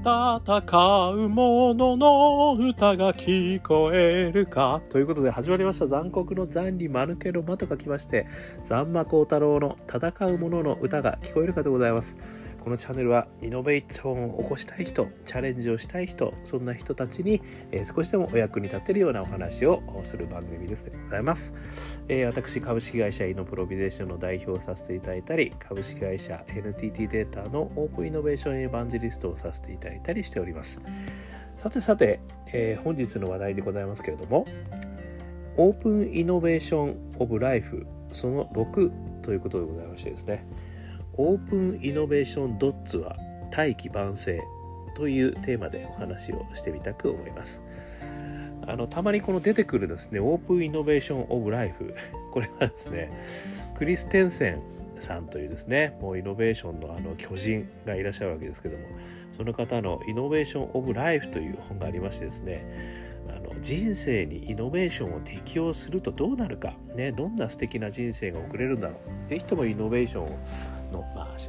戦う者の歌が聞こえるか。ということで始まりました。残酷の残に間抜けの間と書きまして残魔高太郎の戦う者の歌が聞こえるかでございます。このチャンネルはイノベーションを起こしたい人チャレンジをしたい人そんな人たちに、え、少しでもお役に立てるようなお話をする番組です。でございます、え、私株式会社イノプロビゼーションの代表をさせていただいたり株式会社 NTT データのオープンイノベーションエヴァンジリストをさせていただいたりしております。さてさて、えー、本日の話題でございますけれどもオープンイノベーションオブライフその6ということでございましてですね。オープンイノベーションドッツは大器晩成というテーマでお話をしてみたく思います。あのたまにこの出てくるですねオープンイノベーションオブライフこれはですねクリステンセンさんというですねもうイノベーションのあの巨人がいらっしゃるわけですけどもその方のイノベーションオブライフという本がありましてですねあの人生にイノベーションを適用するとどうなるか、ね、どんな素敵な人生が送れるんだろうぜひともイノベーションを、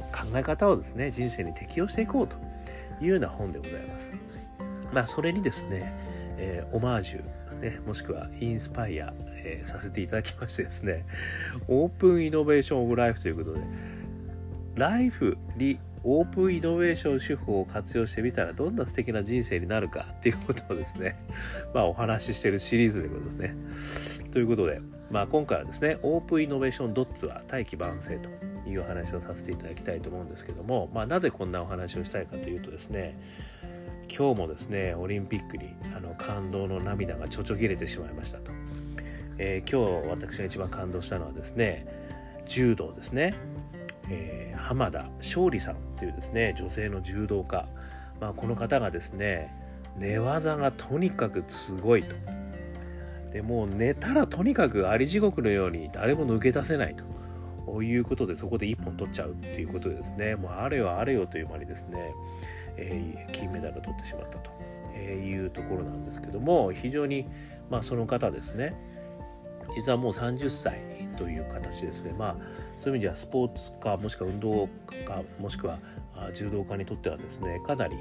考え方をですね人生に適用していこうというような本でございます。まあ、それにですね、えー、オマージュ、ね、もしくはインスパイア、えー、させていただきましてですねオープンイノベーションオブライフということでライフにオープンイノベーション手法を活用してみたらどんな素敵な人生になるか っていうことをですねまあお話ししてるシリーズでございますねということでまあ今回はですねオープンイノベーションドッツは大器晩成という話をさせていただきたいと思うんですけども、まあ、なぜこんなお話をしたいかというとですね今日もですねオリンピックにあの感動の涙がちょちょぎれてしまいましたと、えー、今日私が一番感動したのはですね柔道ですね、えー、浜田勝利さんというですね女性の柔道家、まあ、この方がですね寝技がとにかくすごいと。でもう寝たらとにかくあり地獄のように誰も抜け出せないと。ということでそこで1本取っちゃうっていうことでですね。もうあれよあれよという間にですね、えー、金メダルを取ってしまったとえいうところなんですけども非常に、まあ、その方ですね実はもう30歳という形ですね。まあそういう意味ではスポーツかもしくは運動家もしくは柔道家にとってはですねかなり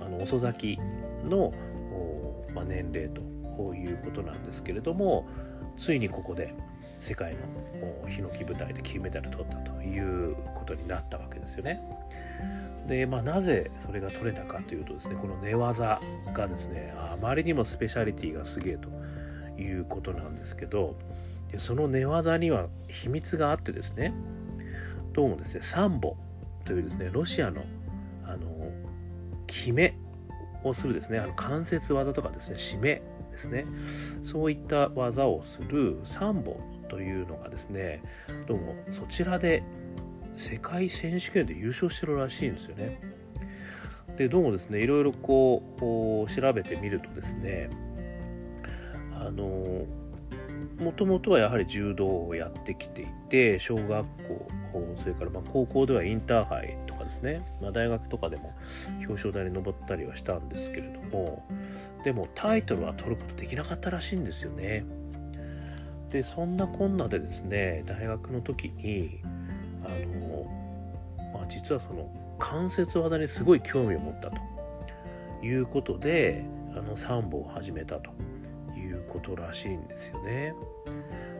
あの遅咲きの、まあ、年齢ということなんですけれどもついにここで世界のヒノキ舞台で金メダル取ったということになったわけですよね。で、まあ、なぜそれが取れたかというとですねこの寝技がですねあまりにもスペシャリティがすげえということなんですけどでその寝技には秘密があってですねどうもですねサンボというですねロシアのあの決めをするですねあの関節技とかですね締めですねそういった技をするサンボというのがですねどうもそちらで世界選手権で優勝してるらしいんですよね。でどうもですねいろいろこう調べてみるとですねあのもともとはやはり柔道をやってきていて小学校それからま高校ではインターハイとかですね、まあ、大学とかでも表彰台に上ったりはしたんですけれどもでもタイトルは取ることできなかったらしいんですよね。でそんなこんなでですね大学の時にあの、まあ、実はその関節技にすごい興味を持ったということであのサンボを始めたということらしいんですよね。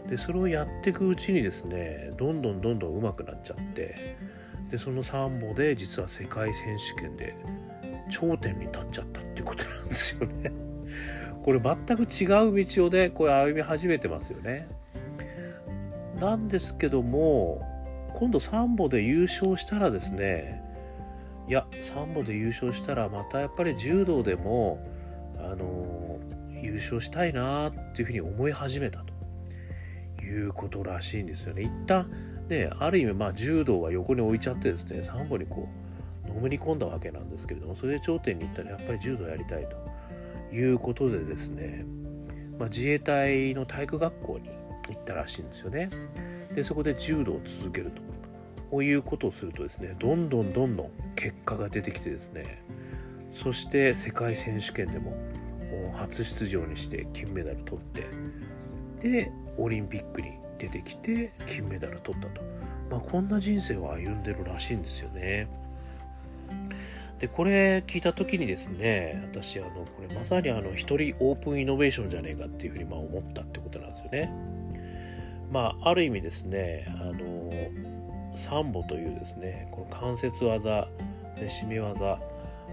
でそれをやっていくうちにですねどんどんどんどん上手くなっちゃってでそのサンボで実は世界選手権で頂点に立っちゃったっていうことなんですよね。これ全く違う道をねこれ歩み始めてますよね。なんですけども今度サンボで優勝したらですねいやサンボで優勝したらまたやっぱり柔道でもあの優勝したいなっていうふうに思い始めたということらしいんですよね。一旦ねある意味まあ柔道は横に置いちゃってですねサンボにこうのめり込んだわけなんですけれどもそれで頂点に行ったらやっぱり柔道やりたいということでですね、まあ、自衛隊の体育学校に行ったらしいんですよね。でそこで柔道を続けるとこういうことをするとですねどんどんどんどん結果が出てきてですねそして世界選手権でも初出場にして金メダル取ってでオリンピックに出てきて金メダル取ったと、まあ、こんな人生を歩んでるらしいんですよね。でこれ聞いた時にですね私あのこれまさにあの一人オープンイノベーションじゃねえかっていうふうにまあ思ったってことなんですよね。まあある意味ですねあのサンボというですねこの関節技で締め技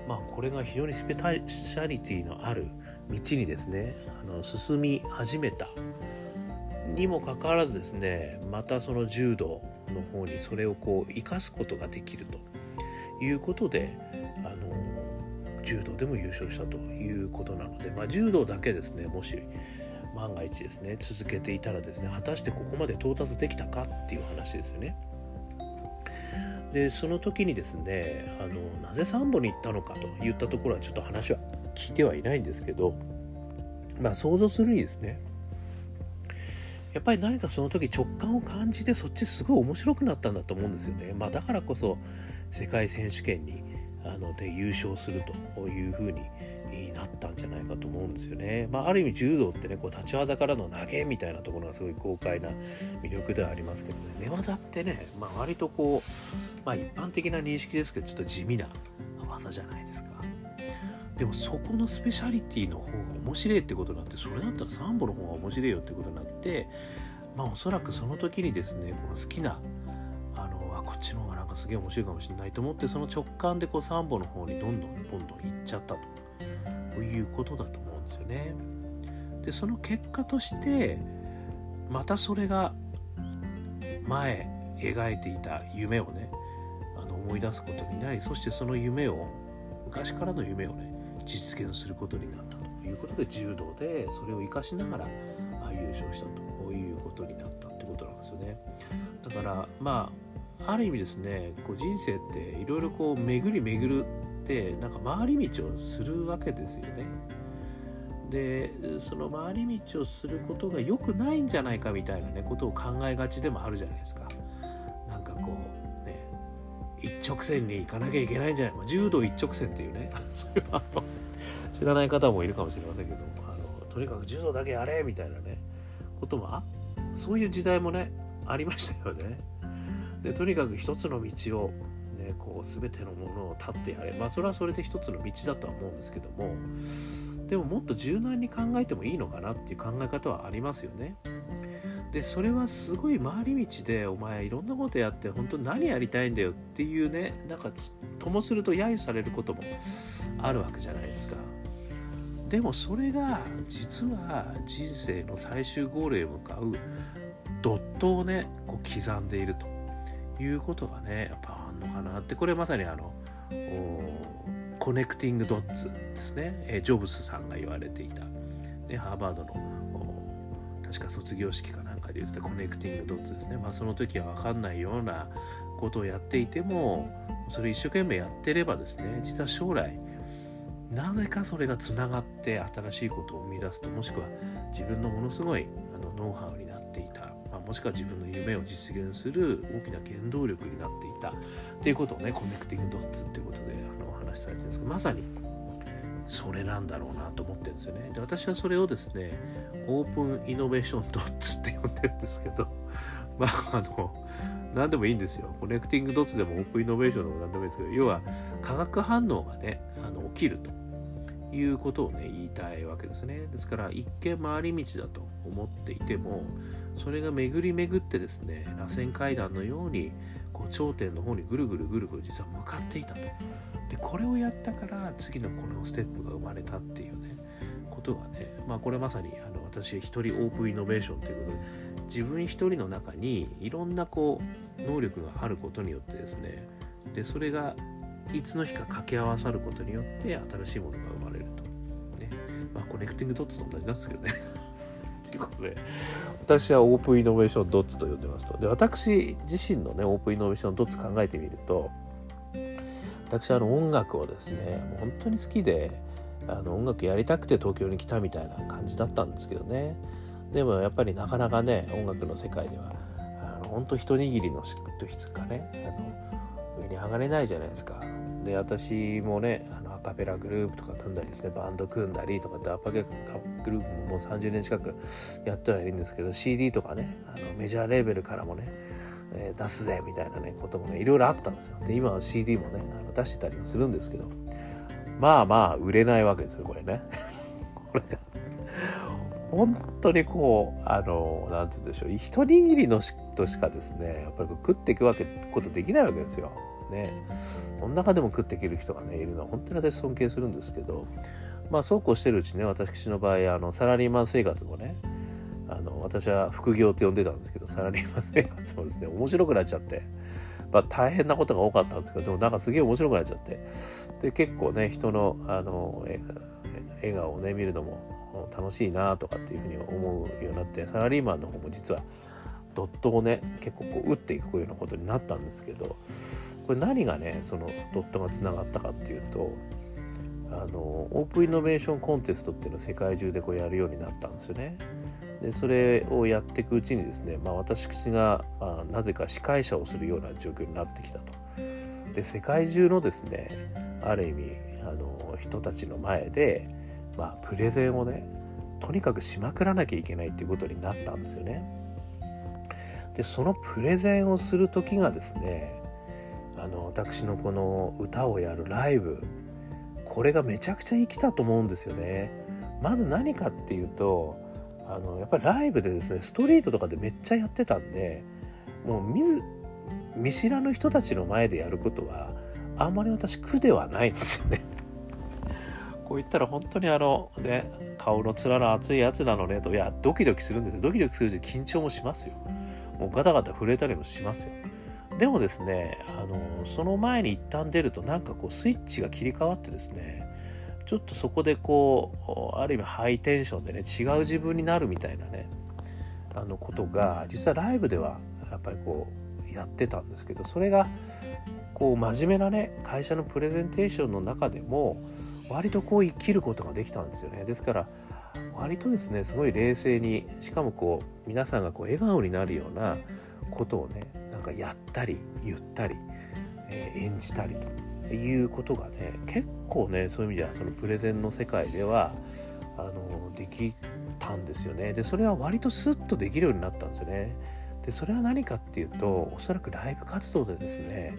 まあこれが非常にスペシャリティのある道にですねあの進み始めたにもかかわらずですねまたその柔道の方にそれをこう生かすことができるということで柔道でも優勝したということなので、まあ、柔道だけですねもし万が一ですね続けていたらですね果たしてここまで到達できたかっていう話ですよね。でその時にですねあのなぜサンボに行ったのかといったところはちょっと話は聞いてはいないんですけどまあ想像するにですねやっぱり何かその時直感を感じてそっちすごい面白くなったんだと思うんですよね。まあ、だからこそ世界選手権にあので優勝するというふうになったんじゃないかと思うんですよね。まあ、ある意味柔道ってねこう立ち技からの投げみたいなところがすごい豪快な魅力ではありますけどね寝技ってね、まあ、割とこう、まあ、一般的な認識ですけどちょっと地味な技じゃないですか。でもそこのスペシャリティの方が面白いってことになってそれだったらサンボの方が面白いよってことになってまあおそらくその時にですねこの好きなっちの方がなんかすげえ面白いかもしれないと思ってその直感でこうサンボの方にどんどんどんどん行っちゃったと。いうことだと思うんですよね。でその結果としてまたそれが前描いていた夢をねあの思い出すことになりそしてその夢を昔からの夢をね実現することになったということで柔道でそれを生かしながら優勝したと。いうことになったってことなんですよね。だからまあある意味ですねこう人生っていろいろこう巡り巡るってなんか回り道をするわけですよね。でその回り道をすることが良くないんじゃないかみたいなねことを考えがちでもあるじゃないですか。なんかこうね一直線に行かなきゃいけないんじゃない、まあ、柔道一直線っていうね それは知らない方もいるかもしれませんけどあのとにかく柔道だけやれみたいなねこともあそういう時代もねありましたよね。でとにかく一つの道を、ね、こう全てのものを立ってやれまあそれはそれで一つの道だとは思うんですけどもでももっと柔軟に考えてもいいのかなっていう考え方はありますよね。でそれはすごい回り道でお前いろんなことやって本当何やりたいんだよっていうねなんかともすると揶揄されることもあるわけじゃないですか。でもそれが実は人生の最終ゴールへ向かうドットをねこう刻んでいるということがねやっぱあんのかなって。これまさにあの connecting dots ですね、えジョブスさんが言われていた、ね、ハーバードの確か卒業式かなんかで言ってた connecting dots ですね。まあその時は分かんないようなことをやっていてもそれ一生懸命やってればですね実は将来なぜかそれがつながって新しいことを生み出すともしくは自分のものすごいあのノウハウになっていた、もしくは自分の夢を実現する大きな原動力になっていたっていうことをね connecting dots っていうことであのお話しされてるんですけどまさにそれなんだろうなと思ってるんですよねで私はそれをですねオープンイノベーションドッツって呼んでるんですけど まああの何でもいいんですよ。 connecting dots でもオープンイノベーションでも何でもいいんですけど、要は化学反応がね、あの起きると。いうことをね言いたいわけですねですから一見回り道だと思っていてもそれが巡り巡ってですね螺旋階段のようにこう頂点の方にぐるぐるぐるぐる実は向かっていたとでこれをやったから次のこのステップが生まれたっていうねことがねまあこれまさにあの私一人オープンイノベーションということで自分一人の中にいろんなこう能力があることによってですねでそれがいつの日か掛け合わさることによって新しいものが生まれると。ね。まあ、 connecting dots と同じなんですけどね。ということで、私はオープンイノベーションドッツと呼んでますと。で、私自身のね、オープンイノベーションドッツ考えてみると、私はあの音楽をですね、本当に好きで、あの音楽やりたくて東京に来たみたいな感じだったんですけどね。でもやっぱりなかなかね、音楽の世界では、あの本当一握りの質かね、あの上に上がれないじゃないですか。で私もねカペラグループとか組んだりですねバンド組んだりとかダーパゲグループももう30年近くやってはいるんですけど CD とかねあのメジャーレーベルからもね、えー、出すぜみたいなねこともねいろいろあったんですよ。で今は CD もねあの出してたりもするんですけどまあまあ売れないわけですよこれね。これ本当にこうあのなんて言うんでしょう一握りの人しかですねやっぱり食っていくわけことできないわけですよ。ねこの中でも食っていける人がねいるのは本当に私尊敬するんですけどまあそうこうしてるうちね私の場合あのサラリーマン生活もねあの私は副業って呼んでたんですけどサラリーマン生活もですね面白くなっちゃって。まあ、大変なことが多かったんですけどでもなんかすげえ面白くなっちゃってで結構ね人のあの笑顔をね見るのも楽しいなとかっていうふうに思うようになってサラリーマンの方も実はドットをね結構こう打っていくようなことになったんですけどこれ何がねそのドットがつながったかっていうとあのオープンイノベーションコンテストっていうのを世界中でこうやるようになったんですよね。でそれをやっていくうちにですね、まあ、私が、まあ、なぜか司会者をするような状況になってきたと。で世界中のですねある意味あの人たちの前で、まあ、プレゼンをねとにかくしまくらなきゃいけないっていうことになったんですよね。でそのプレゼンをする時がですねあの私のこの歌をやるライブこれがめちゃくちゃ生きたと思うんですよね。まず何かっていうとあのやっぱりライブでですねストリートとかでめっちゃやってたんでもう見ず見知らぬ人たちの前でやることはあんまり私苦ではないんですよね。こう言ったら本当にあのね顔の面の厚いやつなのねといやドキドキするんですよドキドキするし緊張もしますよもうガタガタ震えたりもしますよ。でもですねあのその前に一旦出るとなんかこうスイッチが切り替わってですねちょっとそこでこうある意味ハイテンションでね違う自分になるみたいなねあのことが実はライブではやっぱりこうやってたんですけどそれがこう真面目なね会社のプレゼンテーションの中でも割とこう生きることができたんですよね。ですから割とですねすごい冷静にしかもこう皆さんがこう笑顔になるようなことをねなんかやったり言ったり、えー、演じたりということがね結構ねそういう意味ではそのプレゼンの世界ではあのできたんですよね。でそれは割とスッとできるようになったんですよね。でそれは何かっていうとおそらくライブ活動でですね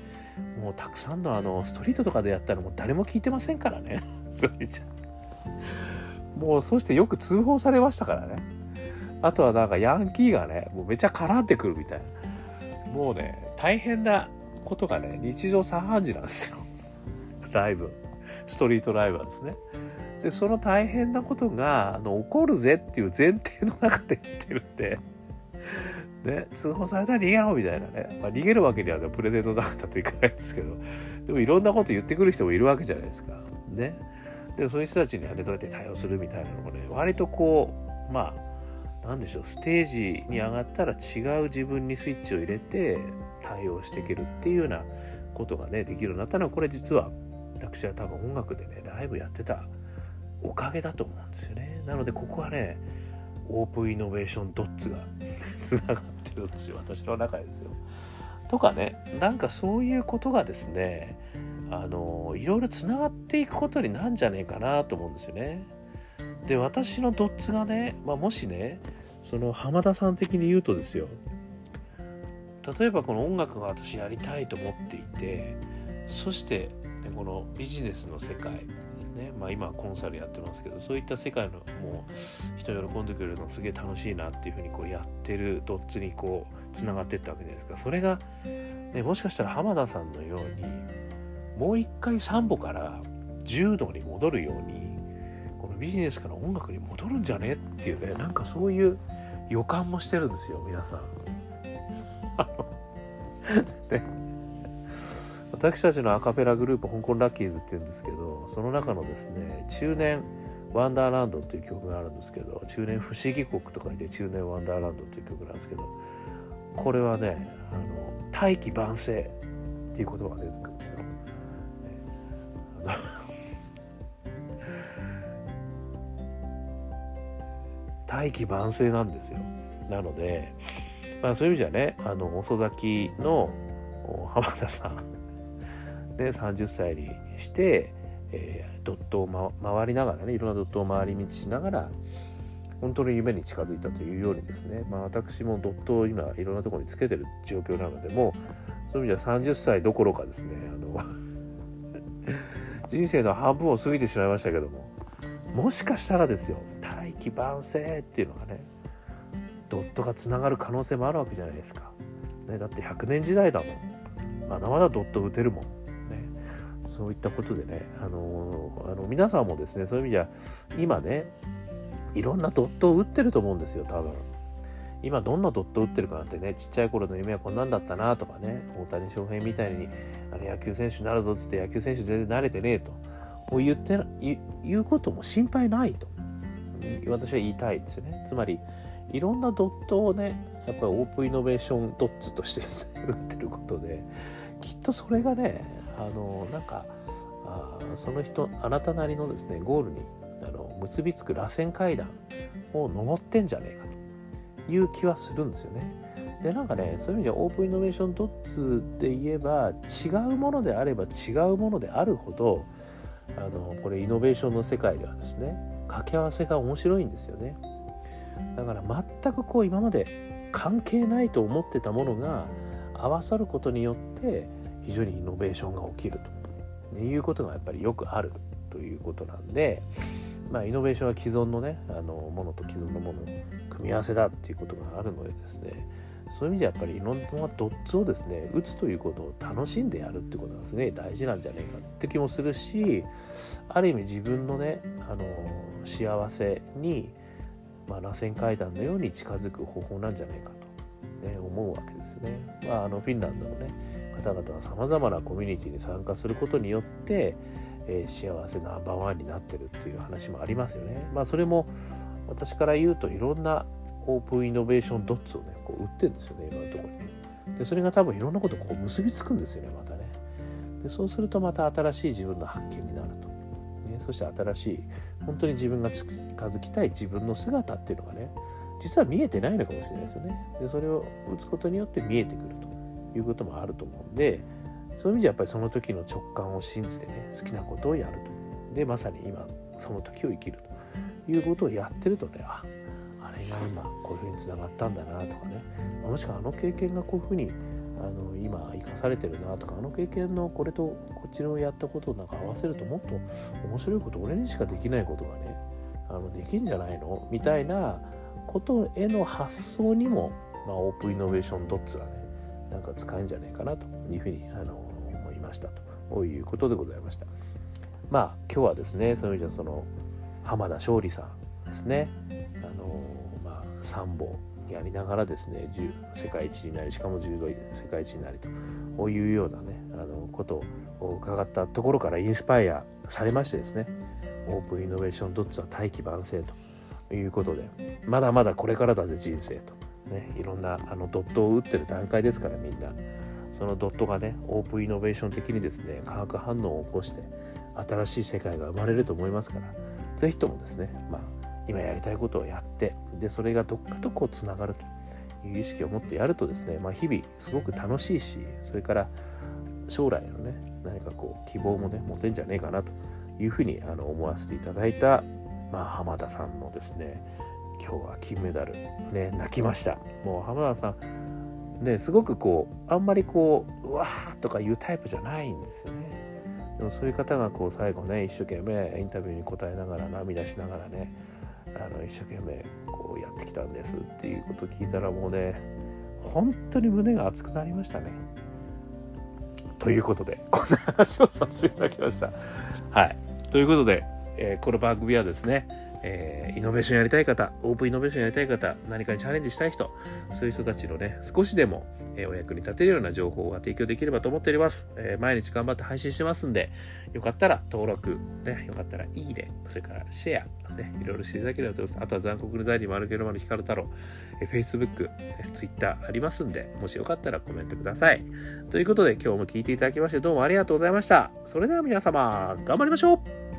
もうたくさんのあのストリートとかでやったらもう誰も聞いてませんからね。それじゃ。もうそしてよく通報されましたからね。あとはなんかヤンキーがねもうめちゃ絡んでくるみたいな。もうね大変なことがね日常茶飯事なんですよ。ライブ。ストリートライブはですね。でその大変なことがあの起こるぜっていう前提の中で言ってるんで。ね、通報されたら逃げろみたいなね、まあ、逃げるわけには、ね、プレゼントなかったといかないんですけど。でもいろんなこと言ってくる人もいるわけじゃないですか。ね、でそういう人たちにはねどうやって対応するみたいなのもね割とこうまあなんでしょうステージに上がったら違う自分にスイッチを入れて対応していけるっていうようなことがねできるようになったのはこれ実は私は多分音楽でねライブやってたおかげだと思うんですよね。なのでここはねオープンイノベーションドッツが つながってるんですよ私の中でですよ。とかねなんかそういうことがですねあのいろいろつながっていくことになんじゃねえかなと思うんですよね。で私のドッツがね、まあ、もしねその浜田さん的に言うとですよ例えばこの音楽が私やりたいと思っていてそして、ね、このビジネスの世界ね、まあ、今コンサルやってますけどそういった世界のもう人喜んでくれるのすげえ楽しいなっていうふうにこうやってるドッツにこうつながっていったわけじゃないですかそれが、ね、もしかしたら浜田さんのようにもう一回サンボから柔道に戻るようにこのビジネスから音楽に戻るんじゃねっていうねなんかそういう予感もしてるんですよ皆さん。ね私たちのアカペラグループ香港ラッキーズっていうんですけどその中のですね中年ワンダーランドっていう曲があるんですけど中年不思議国とか言って中年ワンダーランドっていう曲なんですけどこれはねあの大器晩成っていう言葉が出てくるんですよ。ね、大器晩成なんですよ。なので、まあ、そういう意味じゃねあの遅咲きの浜田さん。で30歳にして、えー、ドットを、ま、回りながらねいろんなドットを回り道しながら本当の夢に近づいたというようにですね、まあ、私もドットを今いろんなところにつけてる状況なのでもうそういう意味では30歳どころかですねあの。人生の半分を過ぎてしまいましたけどももしかしたらですよ大器晩成っていうのがねドットがつながる可能性もあるわけじゃないですか、ね、だって100年時代だもん。まだまだドット打てるもん、ね、そういったことでね、あのー、あの皆さんもですねそういう意味じゃ今ねいろんなドットを打ってると思うんですよ多分。今どんなドット打ってるかなんてねちっちゃい頃の夢はこんなんだったなとかね大谷翔平みたいにあの野球選手になるぞっつって野球選手全然慣れてねえと言って言うことも心配ないと私は言いたいですよね。つまりいろんなドットをねやっぱりオープンイノベーションドッツとして 打ってることできっとそれがねあのなんかあその人あなたなりのですねゴールにあの結びつく螺旋階段を登ってんじゃねえかと。いう気はするんですよね。でなんかねそういう意味ではオープンイノベーションドッツで言えば違うものであれば違うものであるほどあのこれイノベーションの世界ではですね掛け合わせが面白いんですよね。だから全くこう今まで関係ないと思ってたものが合わさることによって非常にイノベーションが起きるということがやっぱりよくあるということなんで、まあ、イノベーションは既存のねあのものと既存のものの組み合わせだっていうことがあるのでですねそういう意味でやっぱりいろんなドッツをですね打つということを楽しんでやるってことがすげえ大事なんじゃねえかって気もするしある意味自分のねあの幸せに、まあ、螺旋階段のように近づく方法なんじゃないかと、ね、思うわけですね。まあ、あのフィンランドのね方々はさまざまなコミュニティに参加することによって、えー、幸せナンバーワンになってるっていう話もありますよね。まあ、それも私から言うといろんなオープンイノベーションドッツをねこう売ってるんですよね今のところに。でそれが多分いろんなことこう結びつくんですよねまたね。でそうするとまた新しい自分の発見になると。ね、そして新しい本当に自分が近づきたい自分の姿っていうのがね実は見えてないのかもしれないですよね。でそれを打つことによって見えてくるということもあると思うんでそういう意味でやっぱりその時の直感を信じてね好きなことをやると。でまさに今その時を生きるということをやってるとねああれが今こういうふうにつながったんだなとかねもしくはあの経験がこういうふうにあの今生かされてるなとかあの経験のこれとこっちのやったことをなんか合わせるともっと面白いこと俺にしかできないことがねあのできんじゃないのみたいなことへの発想にも、まあ、オープンイノベーションドッツはねなんか使えんじゃないかなというふうにあの思いましたということでございました。まあ今日はですねそういう意味ではその浜田勝利さんですねあのまあ3本やりながらですね世界一になりしかも柔道世界一になりというようなねあのことを伺ったところからインスパイアされましてですねオープンイノベーションドッツは大器晩成ということでまだまだこれからだぜ人生と、ね、いろんなあのドットを打ってる段階ですからみんな。そのドットがねオープンイノベーション的にですね化学反応を起こして新しい世界が生まれると思いますから是非ともですねまあ今やりたいことをやってでそれがどっかとこうつながるという意識を持ってやるとですね、まあ、日々すごく楽しいしそれから将来のね何かこう希望もね持てんじゃねえかなというふうにあの思わせていただいた、まあ、浜田さんのですね今日は金メダルね泣きましたもう浜田さんねすごくこうあんまりこううわーとかいうタイプじゃないんですよねでもそういう方がこう最後ね一生懸命インタビューに答えながら涙しながらねあの一生懸命こうやってきたんですっていうことを聞いたらもうね本当に胸が熱くなりましたね。ということでこんな話をさせていただきました。はい。ということで、えー、この番組はですねえー、イノベーションやりたい方、オープンイノベーションやりたい方、何かにチャレンジしたい人、そういう人たちのね、少しでも、えー、お役に立てるような情報が提供できればと思っております。えー、毎日頑張って配信してますんで、よかったら登録、ね、よかったらいいね、それからシェア、ね、いろいろしていただければと思います。あとは残酷の財に丸けるまる光太郎、えー、Facebook、え Twitter ありますんで、もしよかったらコメントください。ということで、今日も聞いていただきましてどうもありがとうございました。それでは皆様、頑張りましょう